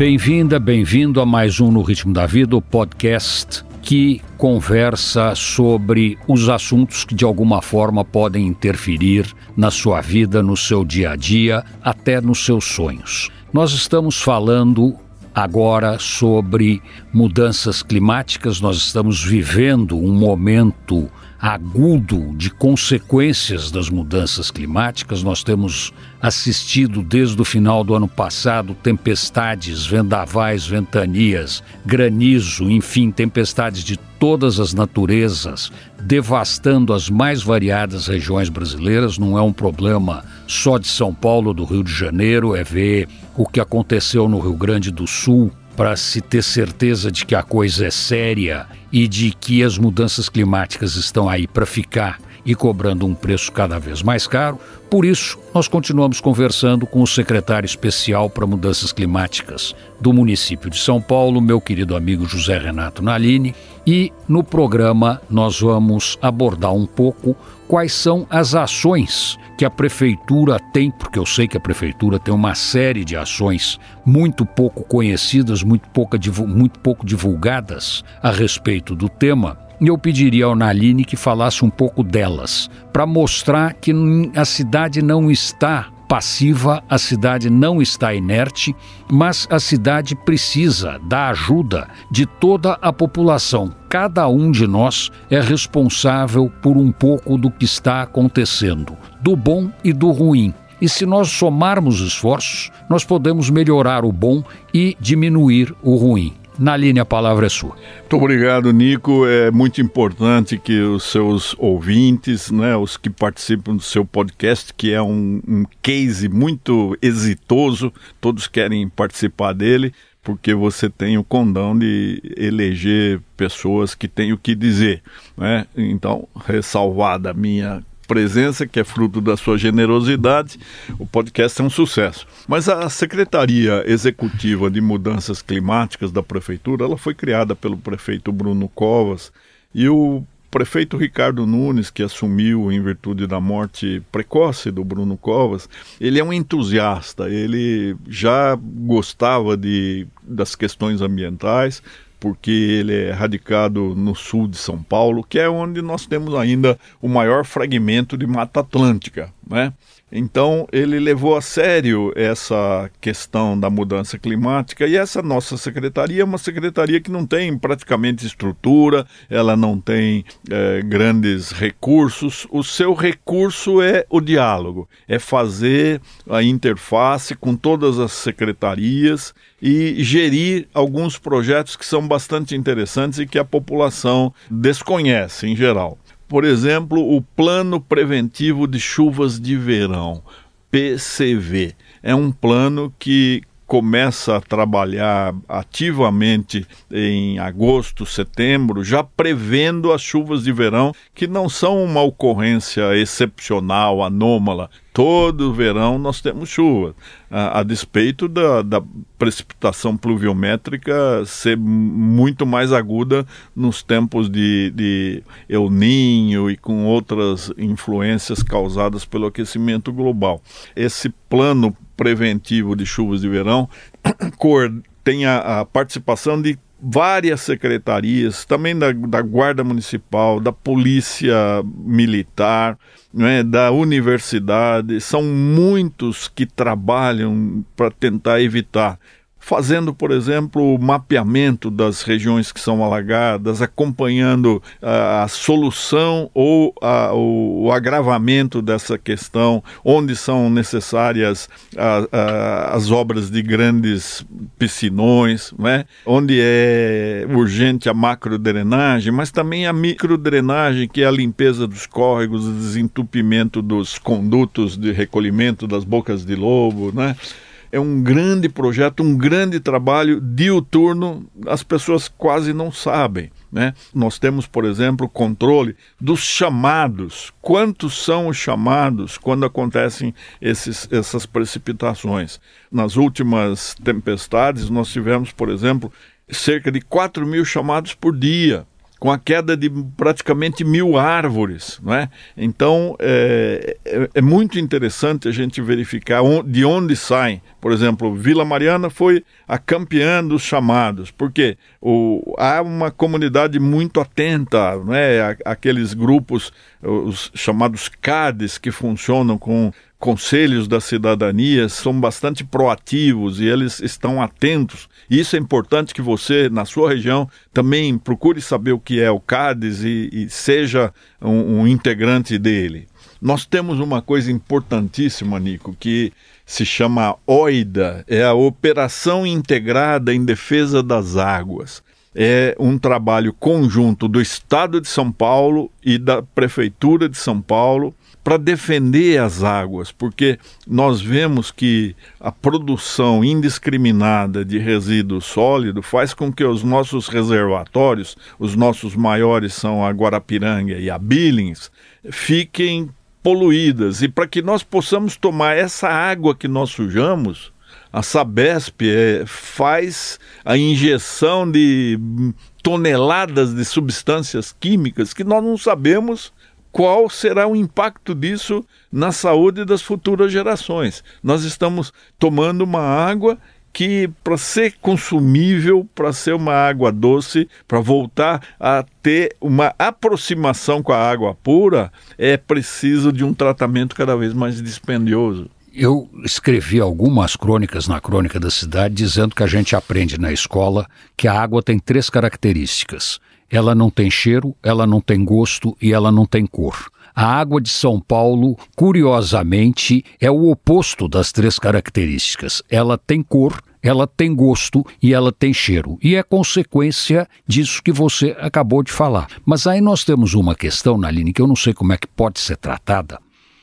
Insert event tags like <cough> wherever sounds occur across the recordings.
Bem-vinda, bem-vindo a mais um No Ritmo da Vida, o podcast que conversa sobre os assuntos que de alguma forma podem interferir na sua vida, no seu dia a dia, até nos seus sonhos. Nós estamos falando agora sobre mudanças climáticas, nós estamos vivendo um momento agudo de consequências das mudanças climáticas. Nós temos assistido desde o final do ano passado tempestades, vendavais, ventanias, granizo, enfim, tempestades de todas as naturezas, devastando as mais variadas regiões brasileiras. Não é um problema só de São Paulo, do Rio de Janeiro, é ver o que aconteceu no Rio Grande do Sul para se ter certeza de que a coisa é séria e de que as mudanças climáticas estão aí para ficar e cobrando um preço cada vez mais caro. Por isso, nós continuamos conversando com o secretário especial para mudanças climáticas do município de São Paulo, meu querido amigo José Renato Nalini, e no programa nós vamos abordar um pouco quais são as ações que a prefeitura tem, porque eu sei que a prefeitura tem uma série de ações muito pouco conhecidas, muito, pouca, muito pouco divulgadas a respeito do tema. E eu pediria ao Naline que falasse um pouco delas, para mostrar que a cidade não está passiva, a cidade não está inerte, mas a cidade precisa da ajuda de toda a população. Cada um de nós é responsável por um pouco do que está acontecendo, do bom e do ruim. E se nós somarmos esforços, nós podemos melhorar o bom e diminuir o ruim. Na linha, a palavra é sua. Muito obrigado, Nico. É muito importante que os seus ouvintes, né, os que participam do seu podcast, que é um, um case muito exitoso, todos querem participar dele, porque você tem o condão de eleger pessoas que têm o que dizer. Né? Então, ressalvada a minha presença, que é fruto da sua generosidade, o podcast é um sucesso. Mas a Secretaria Executiva de Mudanças Climáticas da Prefeitura, ela foi criada pelo prefeito Bruno Covas e o prefeito Ricardo Nunes, que assumiu em virtude da morte precoce do Bruno Covas, ele é um entusiasta, ele já gostava de, das questões ambientais, porque ele é radicado no sul de São Paulo, que é onde nós temos ainda o maior fragmento de Mata Atlântica, né? Então ele levou a sério essa questão da mudança climática e essa nossa secretaria é uma secretaria que não tem praticamente estrutura, ela não tem é, grandes recursos. O seu recurso é o diálogo, é fazer a interface com todas as secretarias e gerir alguns projetos que são bastante interessantes e que a população desconhece em geral. Por exemplo, o Plano Preventivo de Chuvas de Verão, PCV. É um plano que começa a trabalhar ativamente em agosto, setembro, já prevendo as chuvas de verão, que não são uma ocorrência excepcional, anômala. Todo verão nós temos chuva, a, a despeito da, da, precipitação pluviométrica ser muito mais aguda nos tempos de, de El Ninho e com outras influências causadas pelo aquecimento global. Esse plano preventivo de chuvas de verão <coughs> tem a, a participação de várias secretarias, também da, da, Guarda Municipal, da Polícia Militar, né, da Universidade. São muitos que trabalham para tentar evitar fazendo, por exemplo, o mapeamento das regiões que são alagadas, acompanhando a, a solução ou a, o, o, agravamento dessa questão, onde são necessárias a, as obras de grandes piscinões, né? onde é urgente a macrodrenagem, mas também a microdrenagem, que é a limpeza dos córregos, o desentupimento dos condutos de recolhimento das bocas de lobo, né? É um grande projeto, um grande trabalho diuturno, as pessoas quase não sabem. Né? Nós temos, por exemplo, controle dos chamados. Quantos são os chamados quando acontecem esses, essas precipitações? Nas últimas tempestades, nós tivemos, por exemplo, cerca de 4 mil chamados por dia com a queda de praticamente mil árvores. Não é? Então, é, é, é muito interessante a gente verificar de onde saem. Por exemplo, Vila Mariana foi a campeã dos chamados, porque o, há uma comunidade muito atenta, né? aqueles grupos, os chamados CADES, que funcionam com conselhos da cidadania são bastante proativos e eles estão atentos. Isso é importante que você, na sua região, também procure saber o que é o CADES e, e seja um, um integrante dele. Nós temos uma coisa importantíssima, Nico, que se chama OIDA, é a Operação Integrada em Defesa das Águas. É um trabalho conjunto do Estado de São Paulo e da Prefeitura de São Paulo para defender as águas, porque nós vemos que a produção indiscriminada de resíduo sólido faz com que os nossos reservatórios, os nossos maiores são a Guarapiranga e a Billings, fiquem poluídas. E para que nós possamos tomar essa água que nós sujamos, a Sabesp é, faz a injeção de toneladas de substâncias químicas que nós não sabemos qual será o impacto disso na saúde das futuras gerações. Nós estamos tomando uma água que, para ser consumível, para ser uma água doce, para voltar a ter uma aproximação com a água pura, é preciso de um tratamento cada vez mais dispendioso. Eu escrevi algumas crônicas na Crônica da Cidade dizendo que a gente aprende na escola que a água tem três características ela não tem cheiro, ela não tem gosto e ela não tem cor. A água de São Paulo, curiosamente, é o oposto das três características. Ela tem cor, ela tem gosto e ela tem cheiro. E é consequência disso que você acabou de falar. Mas aí nós temos uma questão, Naline, que eu não sei como é que pode ser tratada,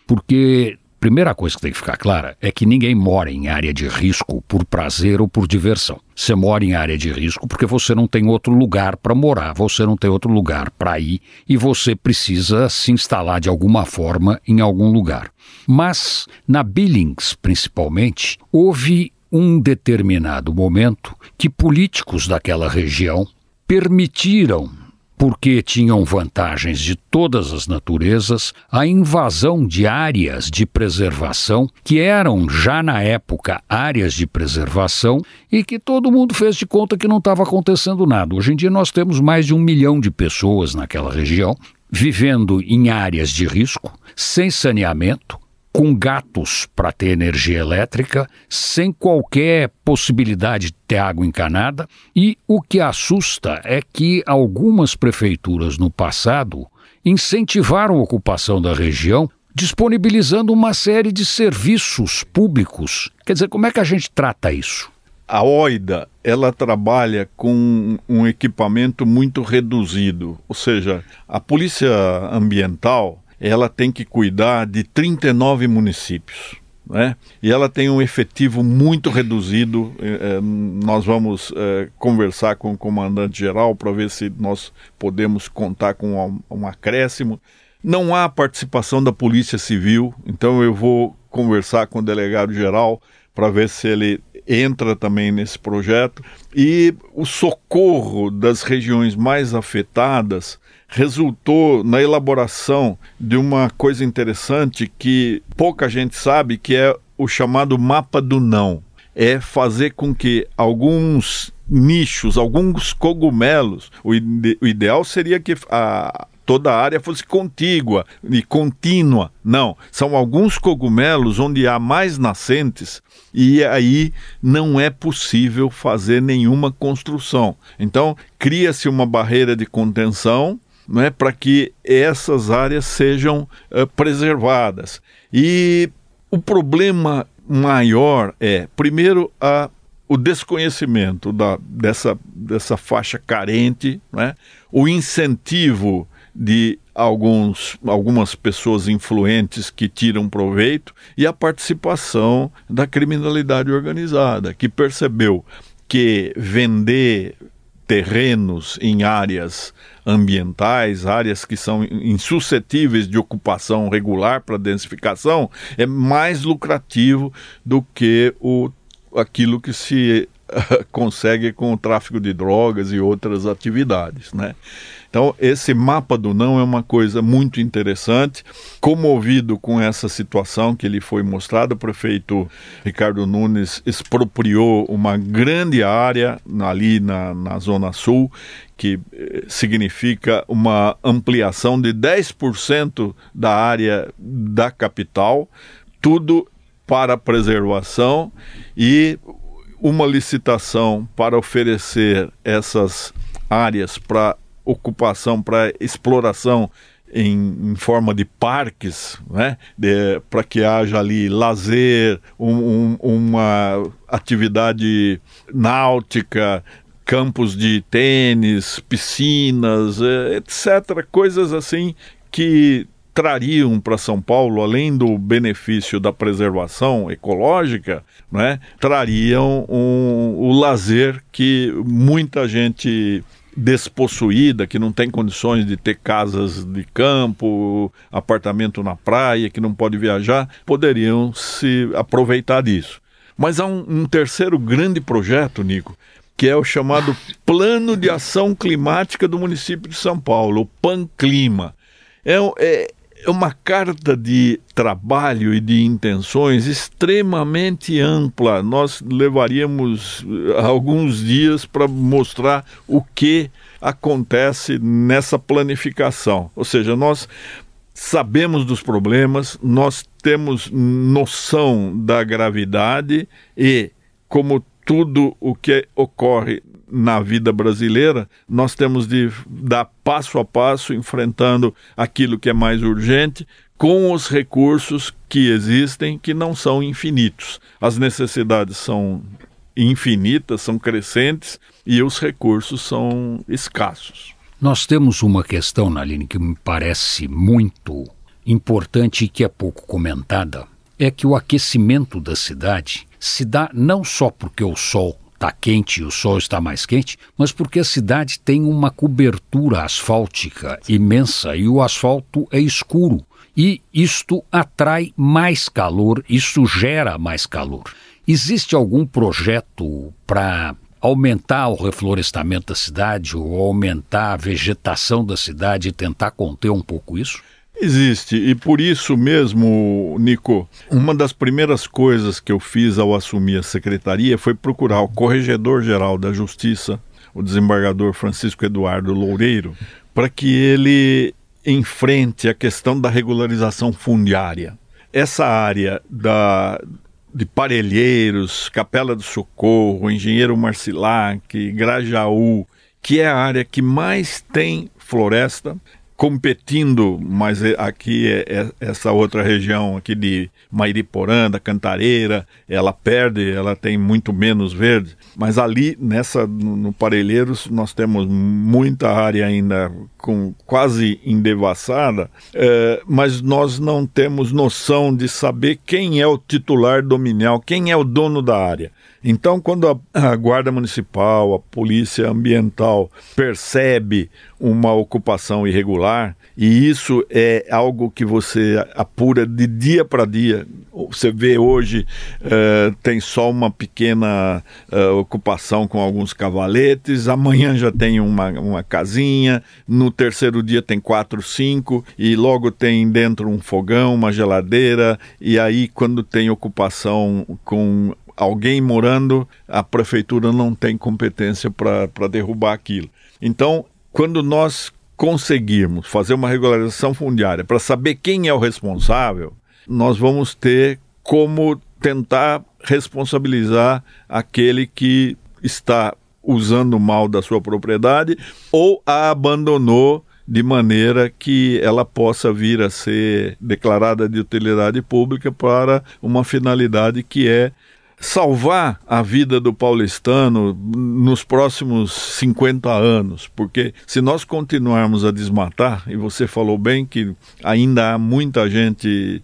porque Primeira coisa que tem que ficar clara é que ninguém mora em área de risco por prazer ou por diversão. Você mora em área de risco porque você não tem outro lugar para morar, você não tem outro lugar para ir e você precisa se instalar de alguma forma em algum lugar. Mas na Billings, principalmente, houve um determinado momento que políticos daquela região permitiram porque tinham vantagens de todas as naturezas, a invasão de áreas de preservação, que eram já na época áreas de preservação e que todo mundo fez de conta que não estava acontecendo nada. Hoje em dia nós temos mais de um milhão de pessoas naquela região vivendo em áreas de risco, sem saneamento, com gatos para ter energia elétrica, sem qualquer possibilidade de ter água encanada. E o que assusta é que algumas prefeituras no passado incentivaram a ocupação da região disponibilizando uma série de serviços públicos. Quer dizer, como é que a gente trata isso? A OIDA, ela trabalha com um equipamento muito reduzido, ou seja, a polícia ambiental ela tem que cuidar de 39 municípios. Né? E ela tem um efetivo muito reduzido. É, nós vamos é, conversar com o comandante-geral para ver se nós podemos contar com um, um acréscimo. Não há participação da Polícia Civil, então eu vou conversar com o delegado-geral para ver se ele entra também nesse projeto. E o socorro das regiões mais afetadas resultou na elaboração de uma coisa interessante que pouca gente sabe, que é o chamado mapa do não. É fazer com que alguns nichos, alguns cogumelos, o, ide o ideal seria que a, toda a área fosse contígua e contínua. Não, são alguns cogumelos onde há mais nascentes e aí não é possível fazer nenhuma construção. Então, cria-se uma barreira de contenção né, para que essas áreas sejam uh, preservadas. E o problema maior é, primeiro, a, o desconhecimento da, dessa, dessa faixa carente, né, o incentivo de alguns, algumas pessoas influentes que tiram proveito e a participação da criminalidade organizada, que percebeu que vender terrenos em áreas ambientais, áreas que são insuscetíveis de ocupação regular para densificação, é mais lucrativo do que o, aquilo que se <laughs> consegue com o tráfico de drogas e outras atividades, né? Então, esse mapa do não é uma coisa muito interessante. Comovido com essa situação que ele foi mostrado, o prefeito Ricardo Nunes expropriou uma grande área ali na, na Zona Sul, que eh, significa uma ampliação de 10% da área da capital, tudo para preservação e uma licitação para oferecer essas áreas para ocupação, para exploração em, em, forma de parques, né? para que haja ali lazer, um, um, uma atividade náutica, campos de tênis, piscinas, eh, etc. Coisas assim que trariam para São Paulo, além do benefício da preservação ecológica, né, trariam um, o lazer que muita gente despossuída, que não tem condições de ter casas de campo, apartamento na praia, que não pode viajar, poderiam se aproveitar disso. Mas há um, um terceiro grande projeto, Nico, que é o chamado Plano de Ação Climática do município de São Paulo, o PANClima. É, é, uma carta de trabalho e de intenções extremamente ampla. Nós levaríamos eh, alguns dias para mostrar o que acontece nessa planificação. Ou seja, nós sabemos dos problemas, nós temos noção da gravidade e, como tudo o que ocorre na vida brasileira, nós temos de dar passo a passo enfrentando aquilo que é mais urgente com os recursos que existem, que não são infinitos. As necessidades são infinitas, são crescentes e os recursos são escassos. Nós temos uma questão, Naline, que me parece muito importante e que é pouco comentada. É que o aquecimento da cidade se dá não só porque o sol está quente e o sol está mais quente, mas porque a cidade tem uma cobertura asfáltica imensa e o asfalto é escuro. E isto atrai mais calor, isso gera mais calor. Existe algum projeto para aumentar o reflorestamento da cidade ou aumentar a vegetação da cidade e tentar conter um pouco isso? Existe, e por isso mesmo, Nico, uma das primeiras coisas que eu fiz ao assumir a secretaria foi procurar o Corregedor-Geral da Justiça, o desembargador Francisco Eduardo Loureiro, para que ele enfrente a questão da regularização fundiária. Essa área da, de Parelheiros, Capela do Socorro, Engenheiro Marcilac, Grajaú, que é a área que mais tem floresta, competindo, mas é, aqui é, é, essa outra região aqui de Mairiporã, da Cantareira, ela perde, ela tem muito menos verde, mas ali nessa no, Parelheiros nós temos muita área ainda com quase indevassada, é, mas nós não temos noção de saber quem é o titular dominial, quem é o dono da área. Então, quando a, a, Guarda Municipal, a Polícia Ambiental percebe uma ocupação irregular, e isso é algo que você apura de dia para dia. Você vê hoje uh, tem só uma pequena uh, ocupação com alguns cavaletes, amanhã já tem uma, uma casinha, no terceiro dia tem quatro, cinco, e logo tem dentro um fogão, uma geladeira, e aí quando tem ocupação com alguém morando, a prefeitura não tem competência para derrubar aquilo. Então, quando nós conseguirmos fazer uma regularização fundiária para saber quem é o responsável, nós vamos ter como tentar responsabilizar aquele que está usando mal da sua propriedade ou a abandonou de maneira que ela possa vir a ser declarada de utilidade pública para uma finalidade que é salvar a vida do paulistano nos próximos 50 anos, porque se nós continuarmos a desmatar, e você falou bem que ainda há muita gente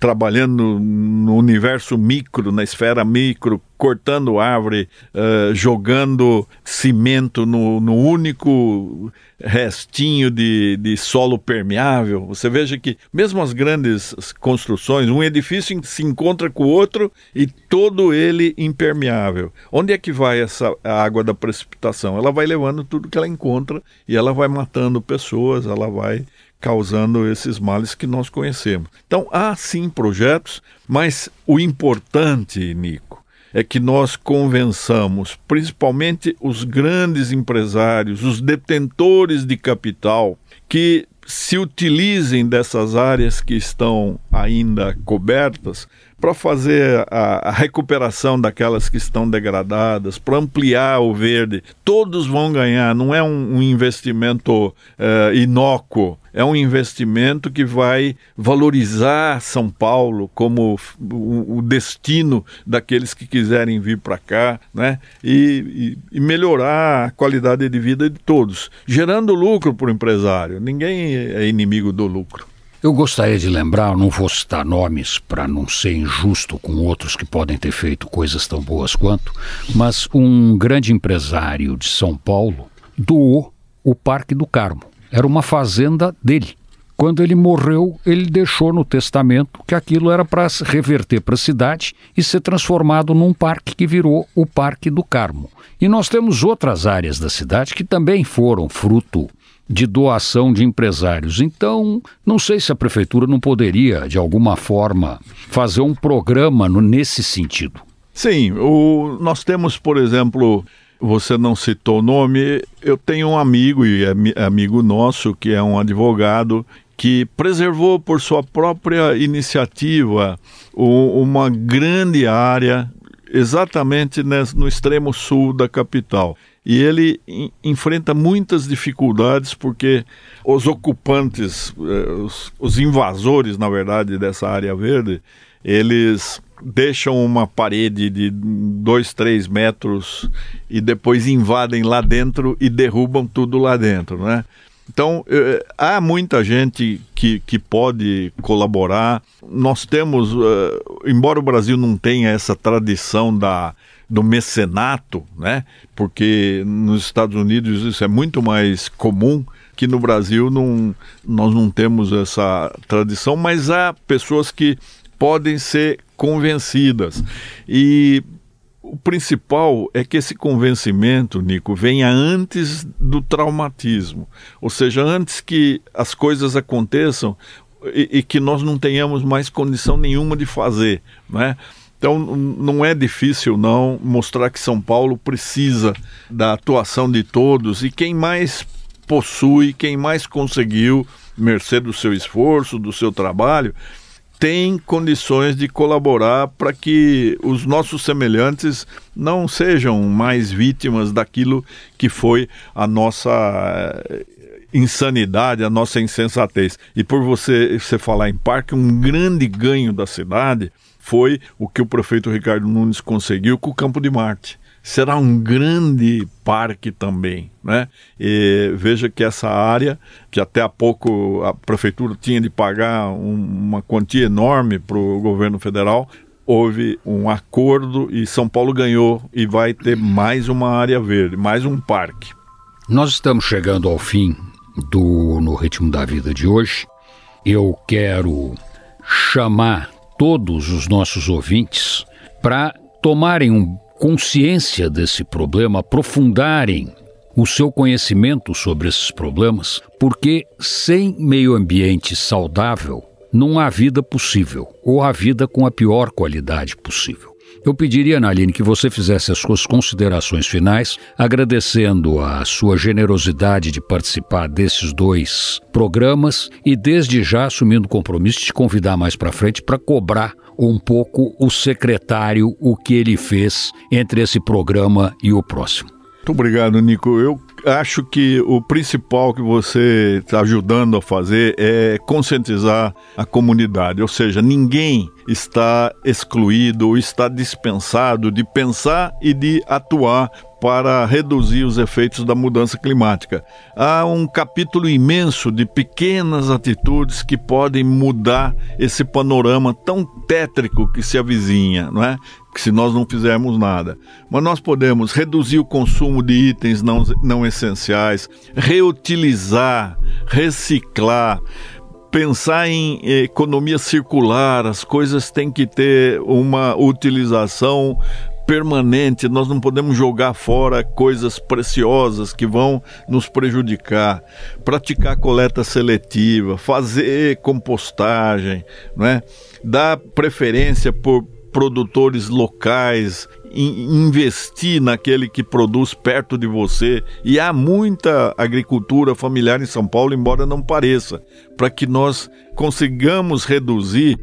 trabalhando no universo micro, na esfera micro, cortando árvore, uh, jogando cimento no, no único restinho de, de solo permeável. Você veja que, mesmo as grandes construções, um edifício se encontra com o outro e todo ele impermeável. Onde é que vai essa água da precipitação? Ela vai levando tudo que ela encontra e ela vai matando pessoas, ela vai causando esses males que nós conhecemos. Então, há sim projetos, mas o importante, Nico, é que nós convençamos, principalmente os grandes empresários, os detentores de capital, que se utilizem dessas áreas que estão ainda cobertas para fazer a, a, recuperação daquelas que estão degradadas, para ampliar o verde. Todos vão ganhar, não é um, um investimento uh, inócuo, é um investimento que vai valorizar São Paulo como o, destino daqueles que quiserem vir para cá, né? E, e, melhorar a qualidade de vida de todos, gerando lucro para o empresário. Ninguém é inimigo do lucro. Eu gostaria de lembrar, não vou citar nomes para não ser injusto com outros que podem ter feito coisas tão boas quanto, mas um grande empresário de São Paulo doou o Parque do Carmo. Era uma fazenda dele. Quando ele morreu, ele deixou no testamento que aquilo era para reverter para a cidade e ser transformado num parque que virou o Parque do Carmo. E nós temos outras áreas da cidade que também foram fruto de doação de empresários. Então, não sei se a prefeitura não poderia, de alguma forma, fazer um programa no, nesse sentido. Sim, o, nós temos, por exemplo, você não citou o nome, eu tenho um amigo e é amigo nosso que é um advogado que preservou por sua própria iniciativa uma grande área exatamente no extremo sul da capital e ele enfrenta muitas dificuldades porque os ocupantes, eh, os, os, invasores, na verdade, dessa área verde, eles deixam uma parede de dois, três metros e depois invadem lá dentro e derrubam tudo lá dentro, né? Então, eh, há muita gente que, que pode colaborar. Nós temos, eh, embora o Brasil não tenha essa tradição da, do mecenato, né? Porque nos Estados Unidos isso é muito mais comum que no Brasil não, nós não temos essa tradição, mas há pessoas que podem ser convencidas. E o principal é que esse convencimento, Nico, venha antes do traumatismo, ou seja, antes que as coisas aconteçam e, e que nós não tenhamos mais condição nenhuma de fazer, né? Então não é difícil não mostrar que São Paulo precisa da atuação de todos e quem mais possui, quem mais conseguiu, mercê do seu esforço, do seu trabalho, tem condições de colaborar para que os nossos semelhantes não sejam mais vítimas daquilo que foi a nossa eh, insanidade, a nossa insensatez. E por você, você falar em parque, um grande ganho da cidade foi o que o prefeito Ricardo Nunes conseguiu com o Campo de Marte. Será um grande parque também, né? E veja que essa área, que até há pouco a prefeitura tinha de pagar um, uma quantia enorme para o governo federal, houve um acordo e São Paulo ganhou e vai ter mais uma área verde, mais um parque. Nós estamos chegando ao fim do No Ritmo da Vida de hoje. Eu quero chamar todos os nossos ouvintes para tomarem consciência desse problema, aprofundarem o seu conhecimento sobre esses problemas, porque sem meio ambiente saudável não há vida possível, ou há vida com a pior qualidade possível. Eu pediria, Naline, que você fizesse as suas considerações finais, agradecendo a sua generosidade de participar desses dois programas e, desde já, assumindo o compromisso de te convidar mais para frente para cobrar um pouco o secretário o que ele fez entre esse programa e o próximo. Muito obrigado, Nico. Eu acho que o principal que você está ajudando a fazer é conscientizar a comunidade, ou seja, ninguém está excluído, está dispensado de pensar e de atuar para reduzir os efeitos da mudança climática. Há um capítulo imenso de pequenas atitudes que podem mudar esse panorama tão tétrico que se avizinha, não é? Que se nós não fizermos nada. Mas nós podemos reduzir o consumo de itens não, não essenciais, reutilizar, reciclar, pensar em economia circular, as coisas têm que ter uma utilização permanente, nós não podemos jogar fora coisas preciosas que vão nos prejudicar. Praticar coleta seletiva, fazer compostagem, né? dar preferência por produtores locais, investir naquele que produz perto de você. E há muita agricultura familiar em São Paulo, embora não pareça, para que nós consigamos reduzir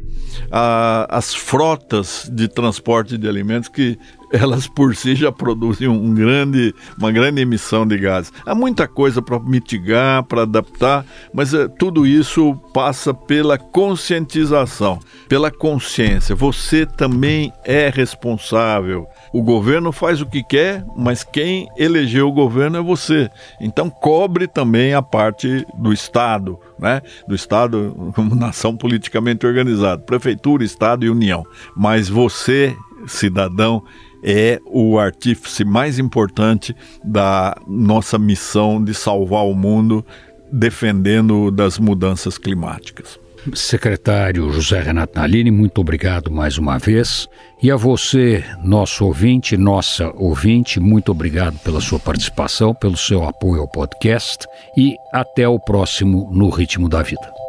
a, as frotas de transporte de alimentos que elas por si já produzem um grande, uma grande emissão de gases. Há muita coisa para mitigar, para adaptar, mas é, tudo isso passa pela conscientização, pela consciência. Você também é responsável. O governo faz o que quer, mas quem elegeu o governo é você. Então cobre também a parte do Estado, né? Do Estado <laughs> como nação politicamente organizada, prefeitura, Estado e União. Mas você, cidadão, é o artífice mais importante da nossa missão de salvar o mundo defendendo das mudanças climáticas. Secretário José Renato Nalini, muito obrigado mais uma vez. E a você, nosso ouvinte, nossa ouvinte, muito obrigado pela sua participação, pelo seu apoio ao podcast e até o próximo No Ritmo da Vida.